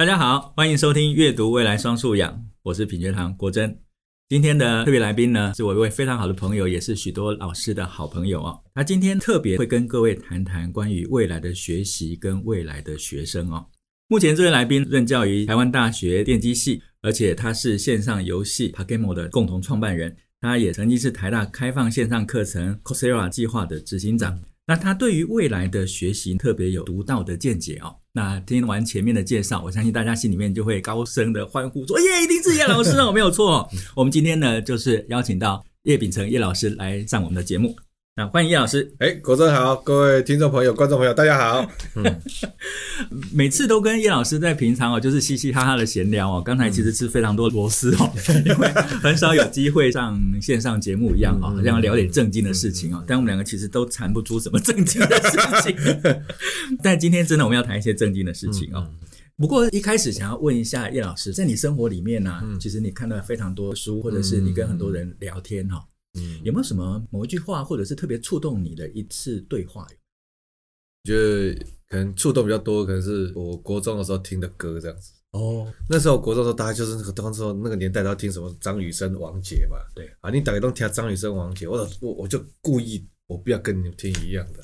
大家好，欢迎收听阅读未来双素养，我是品学堂国珍。今天的特别来宾呢，是我一位非常好的朋友，也是许多老师的好朋友哦。他今天特别会跟各位谈谈关于未来的学习跟未来的学生哦。目前这位来宾任教于台湾大学电机系，而且他是线上游戏 PaGamO 的共同创办人，他也曾经是台大开放线上课程 Coursera 计划的执行长。那他对于未来的学习特别有独到的见解哦。那听完前面的介绍，我相信大家心里面就会高声的欢呼说：“耶，一定是叶老师哦，没有错。”我们今天呢，就是邀请到叶秉成叶老师来上我们的节目。那欢迎叶老师。哎，国珍好，各位听众朋友、观众朋友，大家好。嗯，每次都跟叶老师在平常哦，就是嘻嘻哈哈的闲聊哦。刚才其实是非常多螺丝哦，因为很少有机会上线上节目一样哦，好像聊点正经的事情哦。但我们两个其实都谈不出什么正经的事情。但今天真的我们要谈一些正经的事情哦。不过一开始想要问一下叶老师，在你生活里面呢，其实你看到非常多书，或者是你跟很多人聊天哈。嗯，有没有什么某一句话，或者是特别触动你的一次对话？我觉得可能触动比较多，可能是我国中的时候听的歌这样子。哦，那时候国中的时候，大家就是那个当时候那个年代都要听什么张雨生、王杰嘛。对啊，你大家都听张雨生、王杰，我我我就故意我不要跟你们听一样的。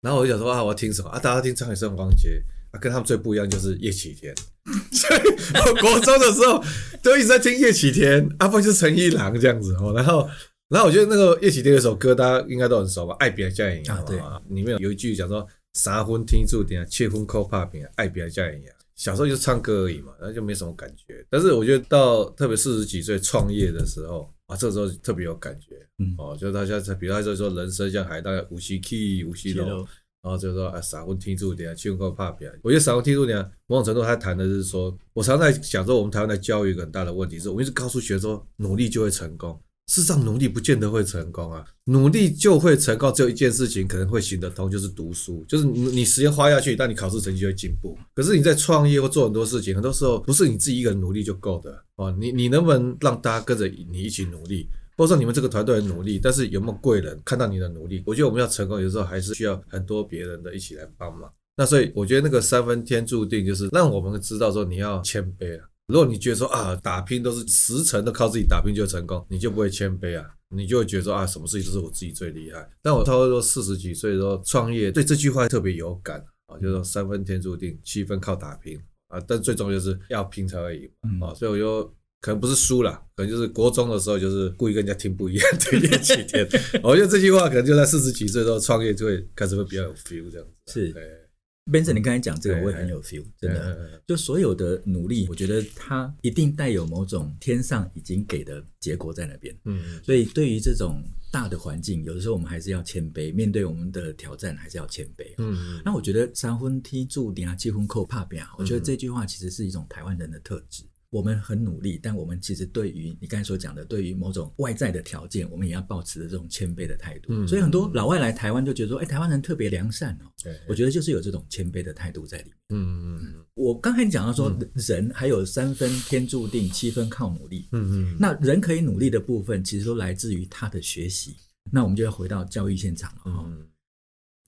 然后我就想说啊，我要听什么啊？大家听张雨生、王杰啊，跟他们最不一样就是叶启田。所以 我国中的时候都一直在听叶启田，啊不就是陈一郎这样子哦，然后。然后我觉得那个叶启田有首歌，大家应该都很熟吧？爱拼才会赢啊，对，里面有一句讲说：“三分天注定，七分靠打拼，爱拼才会赢。”小时候就唱歌而已嘛，然后就没什么感觉。但是我觉得到特别四十几岁创业的时候啊，这时候特别有感觉。嗯，哦，就大家比如他就说人生像海荡，有时起，有时落，然后就说啊，三分天注定，七分靠打拼。我觉得三分天注定，某种程度他谈的是说，我常常在想说，我们台湾的教育一个很大的问题是，我们一直告诉学生说，努力就会成功。事实上，努力不见得会成功啊！努力就会成功，只有一件事情可能会行得通，就是读书，就是你你时间花下去，但你考试成绩就会进步。可是你在创业或做很多事情，很多时候不是你自己一个人努力就够的哦。你你能不能让大家跟着你一起努力，或者说你们这个团队很努力，但是有没有贵人看到你的努力？我觉得我们要成功，有时候还是需要很多别人的一起来帮忙。那所以我觉得那个三分天注定，就是让我们知道说你要谦卑啊。如果你觉得说啊，打拼都是十成都靠自己打拼就成功，你就不会谦卑啊，你就会觉得说啊，什么事情都是我自己最厉害。但我差不多四十几岁的时候创业，对这句话特别有感啊，就是说三分天注定，七分靠打拼啊。但最重要就是要拼才会赢啊。所以我就可能不是输了，可能就是国中的时候就是故意跟人家听不一样的叶启田。我觉得这句话可能就在四十几岁的时候创业就会开始会比较有 feel 这样子。是。Benson，你刚才讲这个我也很有 feel，真的，就所有的努力，我觉得它一定带有某种天上已经给的结果在那边。嗯，所以对于这种大的环境，有的时候我们还是要谦卑，面对我们的挑战还是要谦卑。嗯，那我觉得三分天注定啊，七分靠打拼，我觉得这句话其实是一种台湾人的特质。我们很努力，但我们其实对于你刚才所讲的，对于某种外在的条件，我们也要保持着这种谦卑的态度。嗯，所以很多老外来台湾就觉得说，哎，台湾人特别良善哦。对，我觉得就是有这种谦卑的态度在里面。嗯嗯，我刚才讲到说，人还有三分天注定，七分靠努力。嗯嗯，那人可以努力的部分，其实都来自于他的学习。那我们就要回到教育现场了哈。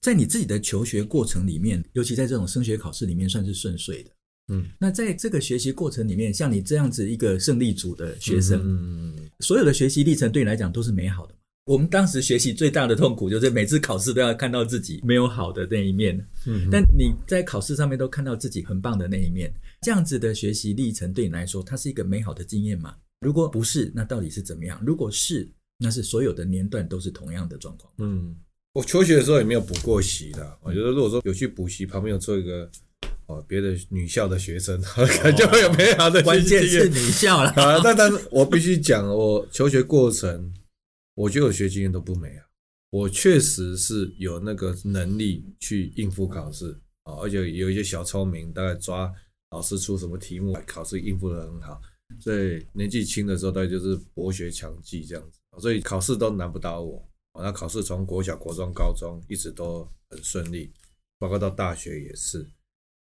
在你自己的求学过程里面，尤其在这种升学考试里面，算是顺遂的。嗯，那在这个学习过程里面，像你这样子一个胜利组的学生，嗯，所有的学习历程对你来讲都是美好的。我们当时学习最大的痛苦就是每次考试都要看到自己没有好的那一面，嗯，但你在考试上面都看到自己很棒的那一面，这样子的学习历程对你来说，它是一个美好的经验吗？如果不是，那到底是怎么样？如果是，那是所有的年段都是同样的状况。嗯，我求学的时候也没有补过习的。我觉得如果说有去补习，旁边有做一个。哦，别的女校的学生，可能就会有美好的关键是女校了。啊，但但是我必须讲，我求学过程，我觉得我学经验都不美啊。我确实是有那个能力去应付考试啊，而且有一些小聪明，大概抓老师出什么题目，考试应付的很好。所以年纪轻的时候，大概就是博学强记这样子，所以考试都难不倒我。那考试从国小、国中、高中一直都很顺利，包括到大学也是。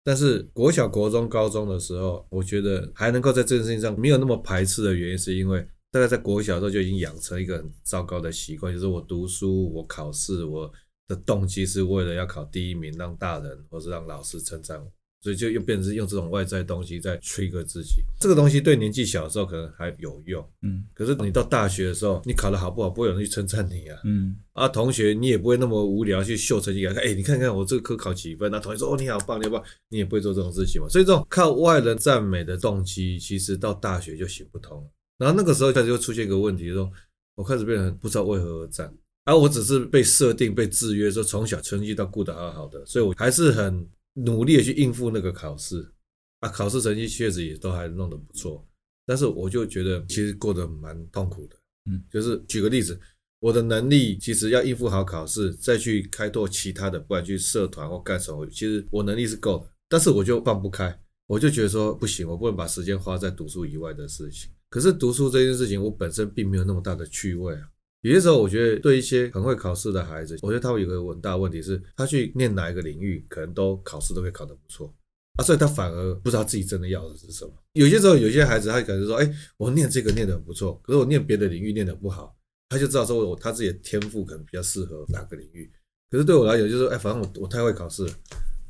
但是国小、国中、高中的时候，我觉得还能够在这件事情上没有那么排斥的原因，是因为大概在国小的时候就已经养成一个很糟糕的习惯，就是我读书、我考试，我的动机是为了要考第一名，让大人或是让老师称赞我。所以就又变成是用这种外在东西在 trigger 自己。这个东西对年纪小的时候可能还有用，嗯，可是你到大学的时候，你考得好不好，不会有人去称赞你啊，嗯，啊，同学你也不会那么无聊去秀成绩给他看，哎，你看看我这个科考几分，那同学说哦，你好棒，你好棒，你也不会做这种事情嘛。所以这种靠外人赞美的动机，其实到大学就行不通。然后那个时候开始就出现一个问题，说我开始变得不知道为何而战。而、啊、我只是被设定、被制约，说从小成绩到顾得好好的，所以我还是很努力的去应付那个考试啊。考试成绩确实也都还弄得不错，但是我就觉得其实过得蛮痛苦的。嗯，就是举个例子，我的能力其实要应付好考试，再去开拓其他的，不管去社团或干什么，其实我能力是够的，但是我就放不开，我就觉得说不行，我不能把时间花在读书以外的事情。可是读书这件事情，我本身并没有那么大的趣味啊。有些时候，我觉得对一些很会考试的孩子，我觉得他会有个很大的问题是，他去念哪一个领域，可能都考试都会考得不错啊，所以他反而不知道自己真的要的是什么。有些时候，有些孩子他可能说，哎，我念这个念得很不错，可是我念别的领域念得不好，他就知道说我他自己的天赋可能比较适合哪个领域。可是对我来讲，就是哎，反正我我太会考试了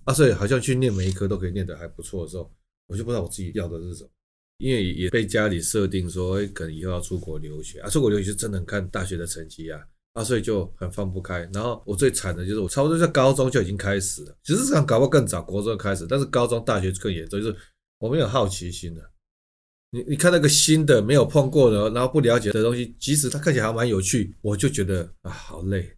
啊，所以好像去念每一科都可以念得还不错的时候，我就不知道我自己要的是什么。因为也被家里设定说，哎，可能以后要出国留学啊，出国留学真的很看大学的成绩啊，啊，所以就很放不开。然后我最惨的就是我差不多在高中就已经开始了，其实这样搞不好更早，国中开始，但是高中、大学更严重，就是我没有好奇心的。你你看那个新的没有碰过的，然后不了解的东西，即使它看起来还蛮有趣，我就觉得啊，好累。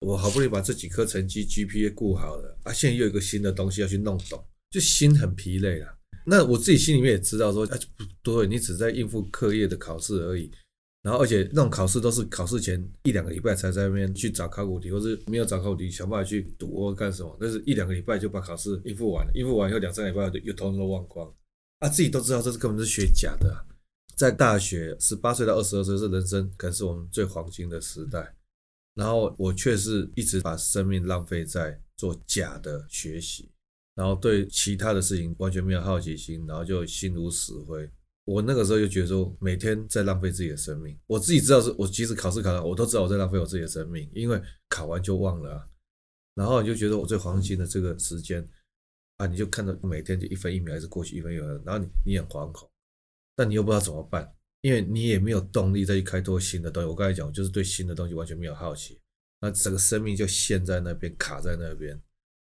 我好不容易把这几科成绩 GPA 顾好了，啊，现在又有一个新的东西要去弄懂，就心很疲累了。那我自己心里面也知道说，哎，不对，你只在应付课业的考试而已。然后，而且那种考试都是考试前一两个礼拜才在那边去找考古题，或是没有找考古题，想办法去读或干什么。但是一两个礼拜就把考试应付完了，应付完以后两三个礼拜就又通通都忘光。啊，自己都知道这是根本是学假的。在大学十八岁到二十二岁是人生可能是我们最黄金的时代，然后我却是一直把生命浪费在做假的学习。然后对其他的事情完全没有好奇心，然后就心如死灰。我那个时候就觉得说，每天在浪费自己的生命。我自己知道是，我即使考试考了，我都知道我在浪费我自己的生命，因为考完就忘了。然后你就觉得我最黄金的这个时间啊，你就看到每天就一分一秒还是过去一分一秒，然后你你很惶恐，但你又不知道怎么办，因为你也没有动力再去开拓新的东西。我刚才讲，我就是对新的东西完全没有好奇，那整个生命就陷在那边，卡在那边。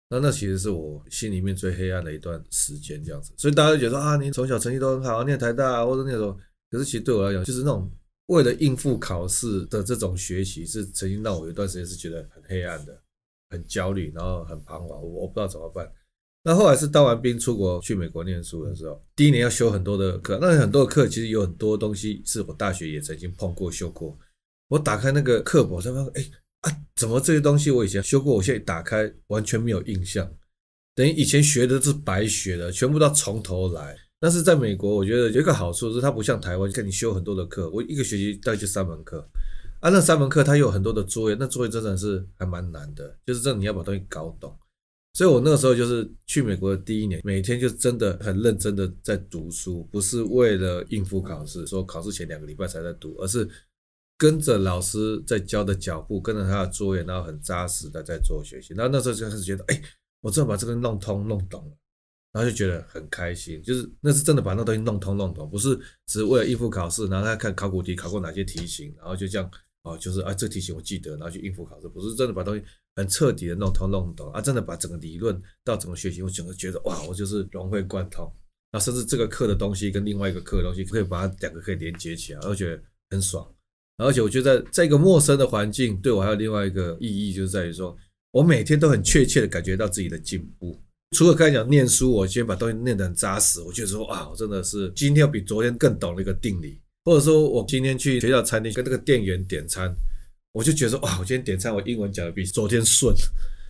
那那其实是我心里面最黑暗的一段时间，这样子，所以大家就觉得说啊，你从小成绩都很好，念台大啊，或者那种，可是其实对我来讲，就是那种为了应付考试的这种学习，是曾经让我有一段时间是觉得很黑暗的，很焦虑，然后很彷徨，我我不知道怎么办。那后来是当完兵出国去美国念书的时候，第一年要修很多的课，那很多的课其实有很多东西是我大学也曾经碰过修过，我打开那个课本，我才发现，哎。怎么这些东西我以前修过，我现在打开完全没有印象，等于以前学的是白学的，全部都要从头来。但是在美国，我觉得有一个好处是，它不像台湾，看你修很多的课，我一个学期大概就三门课，啊，那三门课它有很多的作业，那作业真的是还蛮难的，就是这你要把东西搞懂。所以我那个时候就是去美国的第一年，每天就真的很认真的在读书，不是为了应付考试，说考试前两个礼拜才在读，而是。跟着老师在教的脚步，跟着他的作业，然后很扎实的在做学习。然后那时候就开始觉得，哎，我真的把这个弄通弄懂了，然后就觉得很开心。就是那是真的把那东西弄通弄懂，不是只是为了应付考试，然后他看考古题考过哪些题型，然后就这样哦，就是啊这题型我记得，然后去应付考试，不是真的把东西很彻底的弄通弄懂啊，真的把整个理论到整个学习，我整个觉得哇，我就是融会贯通。那甚至这个课的东西跟另外一个课的东西，可以把它两个可以连接起来，我觉得很爽。而且我觉得，在一个陌生的环境，对我还有另外一个意义，就是在于说，我每天都很确切的感觉到自己的进步。除了刚才讲念书，我今天把东西念得很扎实，我觉得说啊，我真的是今天要比昨天更懂了一个定理。或者说我今天去学校餐厅跟那个店员点餐，我就觉得说哇，我今天点餐，我英文讲的比昨天顺。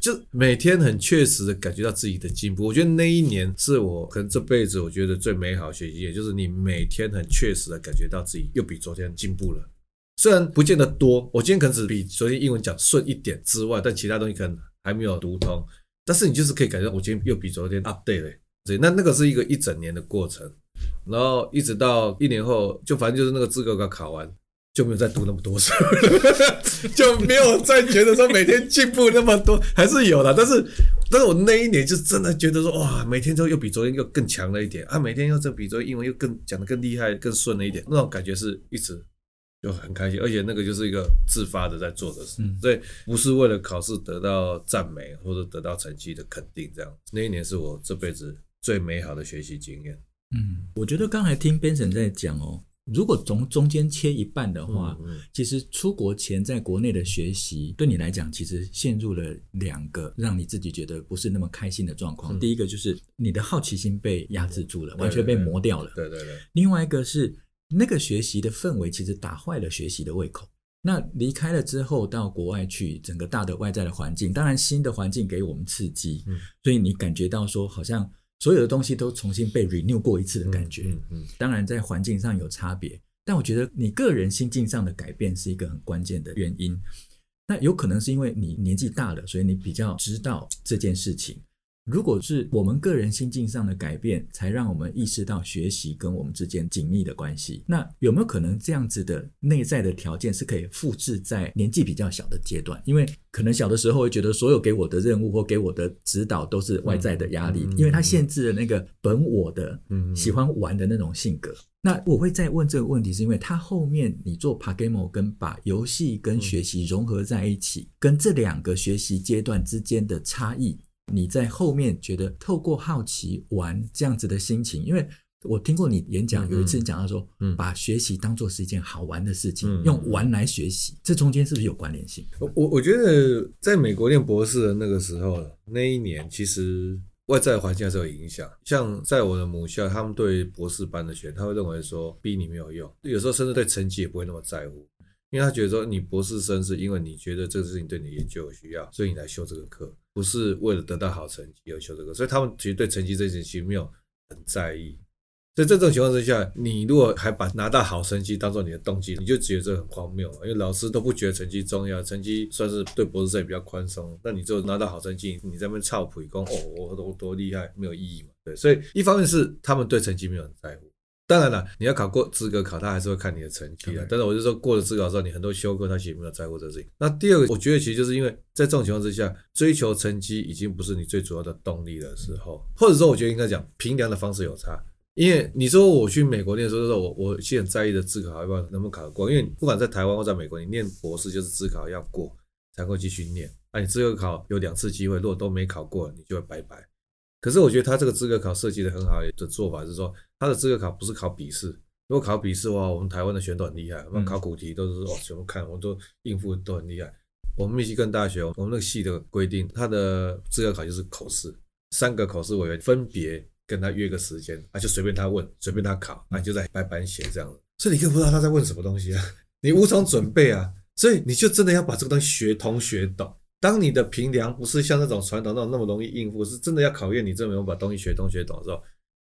就每天很确实的感觉到自己的进步。我觉得那一年是我可能这辈子我觉得最美好的学习，也就是你每天很确实的感觉到自己又比昨天进步了。虽然不见得多，我今天可能只比昨天英文讲顺一点之外，但其他东西可能还没有读通。但是你就是可以感觉，我今天又比昨天 update 了。所以那那个是一个一整年的过程，然后一直到一年后，就反正就是那个资格考考完，就没有再读那么多书，就没有再觉得说每天进步那么多，还是有的。但是但是我那一年就真的觉得说，哇，每天都又比昨天又更强了一点啊，每天又这比昨天英文又更讲的更厉害、更顺了一点，那种感觉是一直就很开心，而且那个就是一个自发的在做的事，所以不是为了考试得到赞美或者得到成绩的肯定，这样。那一年是我这辈子最美好的学习经验。嗯，我觉得刚才听 Benson 在讲哦。如果从中间切一半的话，嗯嗯、其实出国前在国内的学习对你来讲，其实陷入了两个让你自己觉得不是那么开心的状况。嗯、第一个就是你的好奇心被压制住了，嗯、完全被磨掉了。对对对。另外一个是那个学习的氛围其实打坏了学习的胃口。那离开了之后到国外去，整个大的外在的环境，当然新的环境给我们刺激，嗯、所以你感觉到说好像。所有的东西都重新被 renew 过一次的感觉，嗯嗯，当然在环境上有差别，但我觉得你个人心境上的改变是一个很关键的原因。那有可能是因为你年纪大了，所以你比较知道这件事情。如果是我们个人心境上的改变，才让我们意识到学习跟我们之间紧密的关系。那有没有可能这样子的内在的条件是可以复制在年纪比较小的阶段？因为可能小的时候会觉得所有给我的任务或给我的指导都是外在的压力，因为它限制了那个本我的嗯喜欢玩的那种性格。那我会再问这个问题，是因为它后面你做 PaGamO 跟把游戏跟学习融合在一起，跟这两个学习阶段之间的差异。你在后面觉得透过好奇玩这样子的心情，因为我听过你演讲，有一次你讲到说，嗯，把学习当做是一件好玩的事情，用玩来学习，这中间是不是有关联性？我我觉得在美国念博士的那个时候，那一年其实外在环境还是有影响。像在我的母校，他们对博士班的学生，他会认为说逼你没有用，有时候甚至对成绩也不会那么在乎。因为他觉得说，你博士生是因为你觉得这个事情对你研究有需要，所以你来修这个课，不是为了得到好成绩而修这个。所以他们其实对成绩这件事情没有很在意。所以在这种情况之下，你如果还把拿到好成绩当做你的动机，你就觉得这很荒谬。因为老师都不觉得成绩重要，成绩算是对博士生比较宽松。那你就拿到好成绩，你在那边操普攻哦，我多多厉害，没有意义嘛？对，所以一方面是他们对成绩没有很在乎。当然了，你要考过资格考，他还是会看你的成绩啊。但是我就说，过了资格考之后，你很多修课他其实没有在乎这个事情。那第二个，我觉得其实就是因为在这种情况之下，追求成绩已经不是你最主要的动力的时候，或者说，我觉得应该讲评量的方式有差。因为你说我去美国念书的时候，我我其实很在意的资格考要不要能不能考得过，因为不管在台湾或在美国，你念博士就是自考要过才会继续念。那你资格考有两次机会，如果都没考过，你就会拜拜。可是我觉得他这个资格考设计的很好的做法是说，他的资格考不是考笔试。如果考笔试的话，我们台湾的学生都很厉害，我们考古题都是哦，全部看，我们都应付都很厉害。我们密西根大学，我们那个系的规定，他的资格考就是口试，三个口试委员分别跟他约个时间啊，就随便他问，随便他考啊，就在白板写这样。所以你根本不知道他在问什么东西啊，你无从准备啊，所以你就真的要把这个东西学通学懂。当你的评量不是像那种传统那种那么容易应付，是真的要考验你这么把东西学通学懂之后，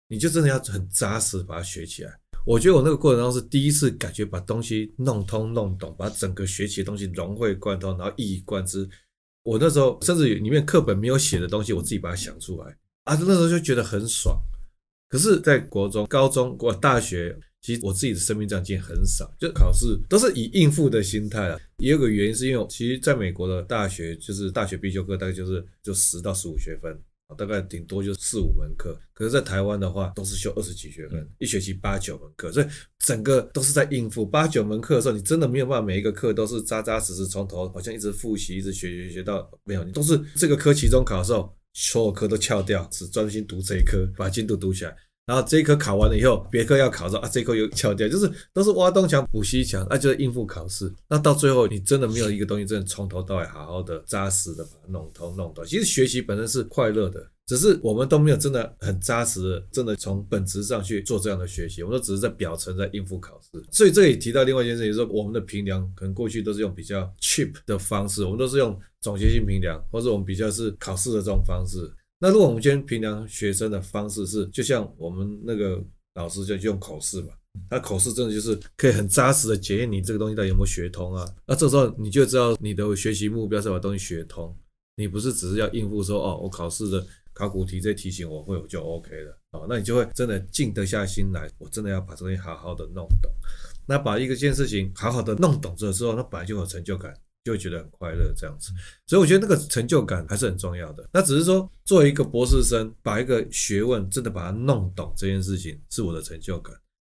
你就真的要很扎实把它学起来。我觉得我那个过程当中是第一次感觉把东西弄通弄懂，把整个学习的东西融会贯通，然后一以贯之。我那时候甚至里面课本没有写的东西，我自己把它想出来啊，那时候就觉得很爽。可是，在国中、高中、或大学。其实我自己的生命这样经验很少，就考试都是以应付的心态啊。也有个原因是因为，其实在美国的大学，就是大学必修课大概就是就十到十五学分，大概顶多就四五门课。可是，在台湾的话，都是修二十几学分，一学期八九门课，所以整个都是在应付八九门课的时候，你真的没有办法每一个课都是扎扎实实从头好像一直复习，一直学学学到没有，你都是这个科期中考的时候，所有科都翘掉，只专心读这一科，把进度读起来。然后这一科考完了以后，别科要考的时候啊，这一科又翘掉，就是都是挖东墙补西墙，那、就是应付考试。那到最后，你真的没有一个东西真的从头到尾好好的扎实的把它弄通弄懂。其实学习本身是快乐的，只是我们都没有真的很扎实的，真的从本质上去做这样的学习。我们都只是在表层在应付考试。所以这里提到另外一件事情，就是说我们的评量可能过去都是用比较 cheap 的方式，我们都是用总结性评量，或者我们比较是考试的这种方式。那如果我们今天平常学生的方式是，就像我们那个老师就用口试嘛，他口试真的就是可以很扎实的检验你这个东西到底有没有学通啊。那这时候你就知道你的学习目标是把东西学通，你不是只是要应付说哦，我考试的考古题这些题型我会我就 OK 了哦，那你就会真的静得下心来，我真的要把这东西好好的弄懂。那把一个件事情好好的弄懂之后，那本来就有成就感。就觉得很快乐这样子。所以我觉得那个成就感还是很重要的。那只是说，作为一个博士生，把一个学问真的把它弄懂这件事情，是我的成就感。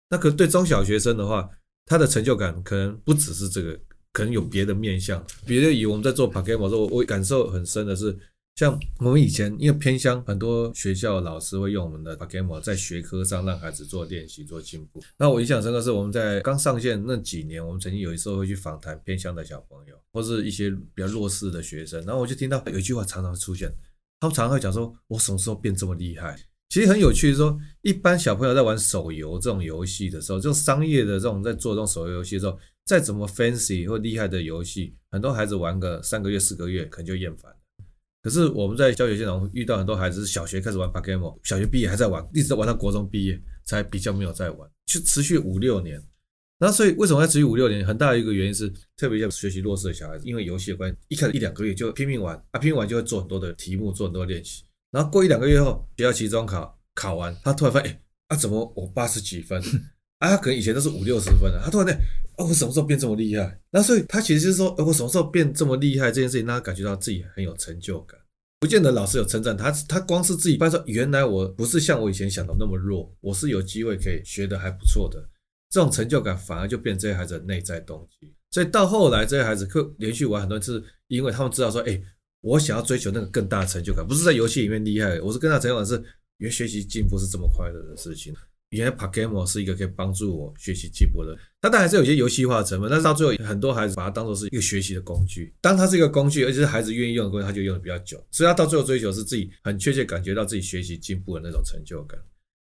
那可对中小学生的话，他的成就感可能不只是这个，可能有别的面向。比如以我们在做 Pokemon 的时候，我感受很深的是。像我们以前，因为偏乡，很多学校老师会用我们的 Pokemon 在学科上让孩子做练习、做进步。那我印象深刻是，我们在刚上线那几年，我们曾经有一次会去访谈偏乡的小朋友，或是一些比较弱势的学生。然后我就听到有一句话常常会出现，他们常常会讲说：“我什么时候变这么厉害？”其实很有趣，说一般小朋友在玩手游这种游戏的时候，这种商业的这种在做这种手游游戏的时候，再怎么 fancy 或厉害的游戏，很多孩子玩个三个月、四个月，可能就厌烦。可是我们在教学现场遇到很多孩子，是小学开始玩 Pokemon，小学毕业还在玩，一直玩到国中毕业才比较没有在玩，就持续五六年。那所以为什么要持续五六年？很大的一个原因是，特别像学习弱势的小孩子，因为游戏的关系，一开始一两个月就拼命玩啊，拼命玩就会做很多的题目，做很多练习。然后过一两个月后，学校期中考考完，他突然发现，哎，啊怎么我八十几分？啊，他可能以前都是五六十分的，他突然间，哦，我什么时候变这么厉害？那所以他其实是说，呃，我什么时候变这么厉害？这件事情让他感觉到自己很有成就感。不见得老师有称赞他，他光是自己，发现原来我不是像我以前想的那么弱，我是有机会可以学得还不错的，这种成就感反而就变这些孩子的内在动机。所以到后来，这些孩子可连续玩很多次，因为他们知道说，哎，我想要追求那个更大的成就感，不是在游戏里面厉害，我是更大的成就感是，原学习进步是这么快乐的事情。原来 Pokemon 是一个可以帮助我学习进步的，它当然还是有些游戏化的成分，但是到最后很多孩子把它当做是一个学习的工具。当它是一个工具，而且是孩子愿意用的工具，他就用的比较久。所以他到最后追求是自己很确切感觉到自己学习进步的那种成就感。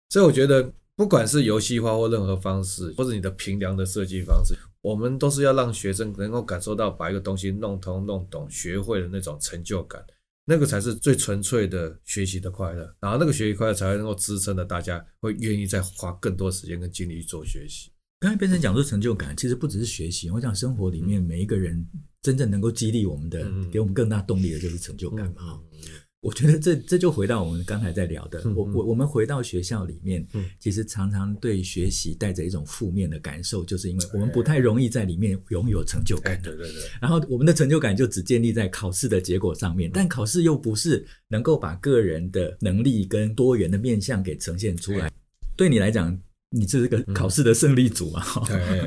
所以我觉得，不管是游戏化或任何方式，或者你的平量的设计方式，我们都是要让学生能够感受到把一个东西弄通、弄懂、学会的那种成就感。那个才是最纯粹的学习的快乐，然后那个学习快乐才会能够支撑的大家会愿意再花更多时间跟精力去做学习。刚才变成讲说成就感，其实不只是学习，我想生活里面每一个人真正能够激励我们的、嗯、给我们更大动力的就是成就感嘛。嗯嗯我觉得这这就回到我们刚才在聊的，我我我们回到学校里面，其实常常对学习带着一种负面的感受，就是因为我们不太容易在里面拥有成就感。对对对。然后我们的成就感就只建立在考试的结果上面，但考试又不是能够把个人的能力跟多元的面向给呈现出来。对你来讲，你这是个考试的胜利组嘛？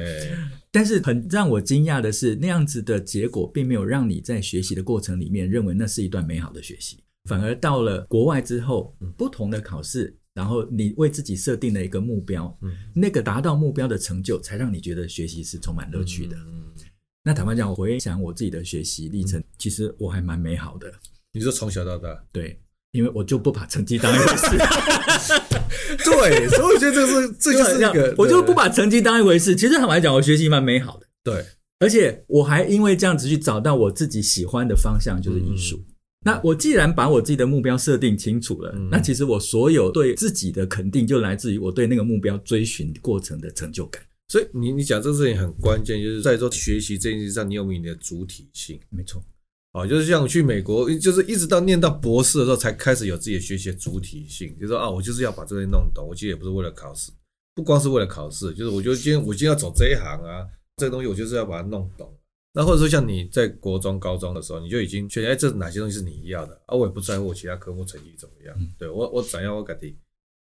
但是很让我惊讶的是，那样子的结果并没有让你在学习的过程里面认为那是一段美好的学习。反而到了国外之后，不同的考试，然后你为自己设定了一个目标，那个达到目标的成就，才让你觉得学习是充满乐趣的。那坦白讲，我回想我自己的学习历程，其实我还蛮美好的。你说从小到大，对，因为我就不把成绩当一回事。对，所以我觉得这是这就是一个，我就不把成绩当一回事。其实坦白讲，我学习蛮美好的。对，而且我还因为这样子去找到我自己喜欢的方向，就是艺术。那我既然把我自己的目标设定清楚了，嗯、那其实我所有对自己的肯定就来自于我对那个目标追寻过程的成就感。所以你你讲这个事情很关键，就是在说学习这件事上，你有没有你的主体性？没错，哦，就是像我去美国，就是一直到念到博士的时候，才开始有自己的学习的主体性，就是说啊，我就是要把这个弄懂。我其实也不是为了考试，不光是为了考试，就是我觉得今天我今天要走这一行啊，这个东西我就是要把它弄懂。那或者说像你在国中、高中的时候，你就已经确定哎，这哪些东西是你要的啊？我也不在乎我其他科目成绩怎么样，嗯、对我我怎样我改定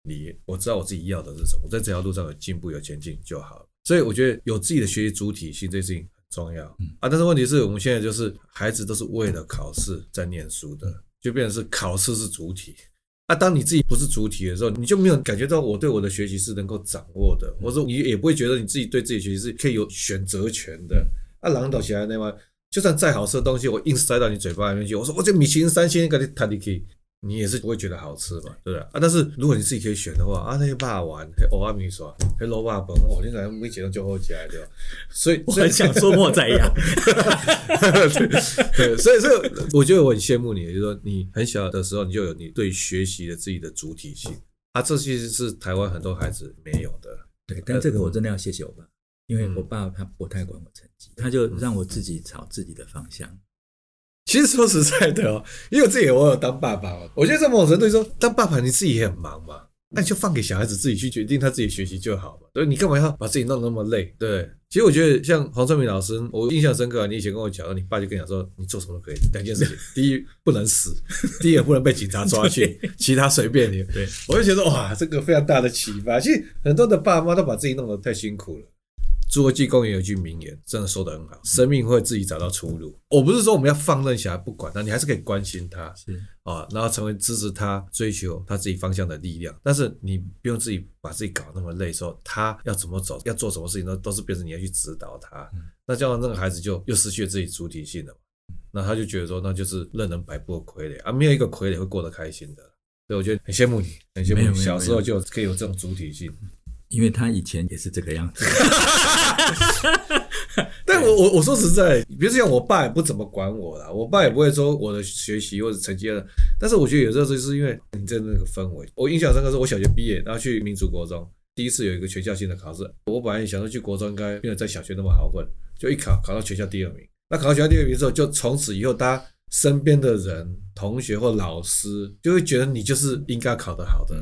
你，我知道我自己要的是什么，我在这条路上有进步、有前进就好了。所以我觉得有自己的学习主体性这件事情很重要、嗯、啊。但是问题是我们现在就是孩子都是为了考试在念书的，就变成是考试是主体啊。当你自己不是主体的时候，你就没有感觉到我对我的学习是能够掌握的，或者说你也不会觉得你自己对自己学习是可以有选择权的。啊，狼倒起来那么，就算再好吃的东西，我硬塞到你嘴巴里面去，我说我这米其林三星给你弹进去，你也是不会觉得好吃嘛，对不对啊？但是如果你自己可以选的话，啊，那些霸王，那蚵仔面线，那卤肉饭，哦，你感觉每节都就好起来对吧？所以我很想说莫宰羊。对，所以所以我觉得我很羡慕你，就是说你很小的时候你就有你对学习的自己的主体性啊，这其实是台湾很多孩子没有的。对，但这个我真的要谢谢我爸。因为我爸他不太管我成绩，他就让我自己朝自己的方向。其实说实在的哦，因为我自己我有当爸爸，我觉得在某种程度说当爸爸你自己也很忙嘛。那你就放给小孩子自己去决定他自己学习就好嘛。所以你干嘛要把自己弄得那么累？对，其实我觉得像黄春明老师，我印象深刻。你以前跟我讲，你爸就跟你讲说，你做什么都可以，两件事情：第一不能死，第二不能被警察抓去，其他随便你。对，我就觉得哇，这个非常大的启发。其实很多的爸妈都把自己弄得太辛苦了。侏罗纪公园有一句名言，真的说的很好：生命会自己找到出路。我不是说我们要放任小孩不管他，你还是可以关心他，是啊，然后成为支持他追求他自己方向的力量。但是你不用自己把自己搞那么累，说他要怎么走，要做什么事情，都都是变成你要去指导他。那这样那个孩子就又失去了自己主体性了。那他就觉得说，那就是任人摆布的傀儡啊，没有一个傀儡会过得开心的。所以我觉得很羡慕你，很羡慕你小时候就可以有这种主体性。因为他以前也是这个样子，但我我我说实在，比如像我爸也不怎么管我啦，我爸也不会说我的学习或者成绩了。但是我觉得有时候就是因为你在那个氛围，我印象深刻是我小学毕业，然后去民族国中，第一次有一个全校性的考试，我本来想说去国中应该没有在小学那么好混，就一考考到全校第二名。那考到全校第二名之后，就从此以后，大家身边的人、同学或老师就会觉得你就是应该考得好的。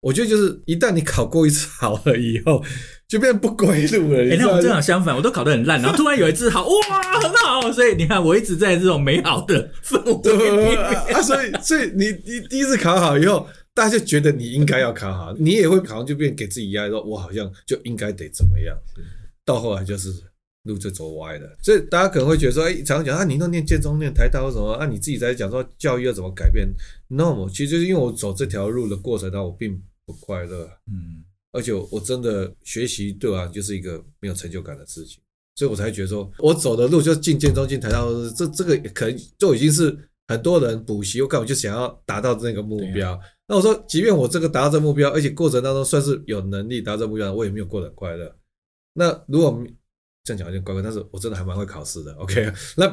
我觉得就是一旦你考过一次好了以后，就变不归路了。哎、欸，那我正好相反，我都考得很烂，然后突然有一次好，哇，很好。所以你看，我一直在这种美好的氛围里面 啊。所以，所以你你第一次考好以后，大家就觉得你应该要考好，你也会好像就变给自己压力，说我好像就应该得怎么样。到后来就是路就走歪了。所以大家可能会觉得说，哎、欸，常常讲啊，你都念建中、念台大或什么啊，你自己在讲说教育要怎么改变？No，其实就是因为我走这条路的过程当中，我并。不快乐，嗯，而且我真的学习对我来讲就是一个没有成就感的事情，所以我才觉得说，我走的路就进建中、进台大，这这个可能就已经是很多人补习，我干我就想要达到那个目标。啊、那我说，即便我这个达到这个目标，而且过程当中算是有能力达到这个目标，我也没有过得很快乐。那如果这样讲有点怪怪，但是我真的还蛮会考试的。OK，那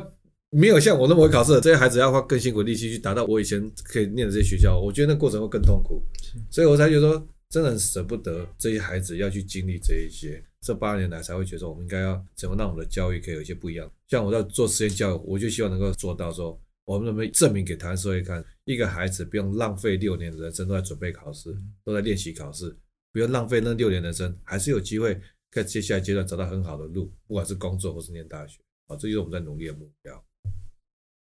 没有像我那么会考试的这些孩子，要花更辛苦的力气去达到我以前可以念的这些学校，我觉得那过程会更痛苦。所以我才觉得说，真的很舍不得这些孩子要去经历这一些。这八年来才会觉得，我们应该要怎么让我们的教育可以有一些不一样。像我在做实验教育，我就希望能够做到说，我们能不能证明给台湾社会看，一个孩子不用浪费六年的人生都在准备考试，都在练习考试，不用浪费那六年的人生，还是有机会在接下来阶段找到很好的路，不管是工作或是念大学。啊，这就是我们在努力的目标。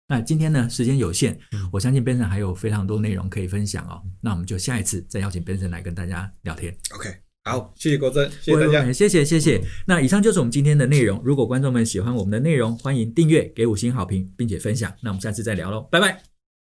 那今天呢，时间有限，我相信 Benson 还有非常多内容可以分享哦。那我们就下一次再邀请 Benson 来跟大家聊天。OK，好，谢谢国珍，谢谢大家，谢谢谢谢。那以上就是我们今天的内容。如果观众们喜欢我们的内容，欢迎订阅、给五星好评，并且分享。那我们下次再聊喽，拜拜。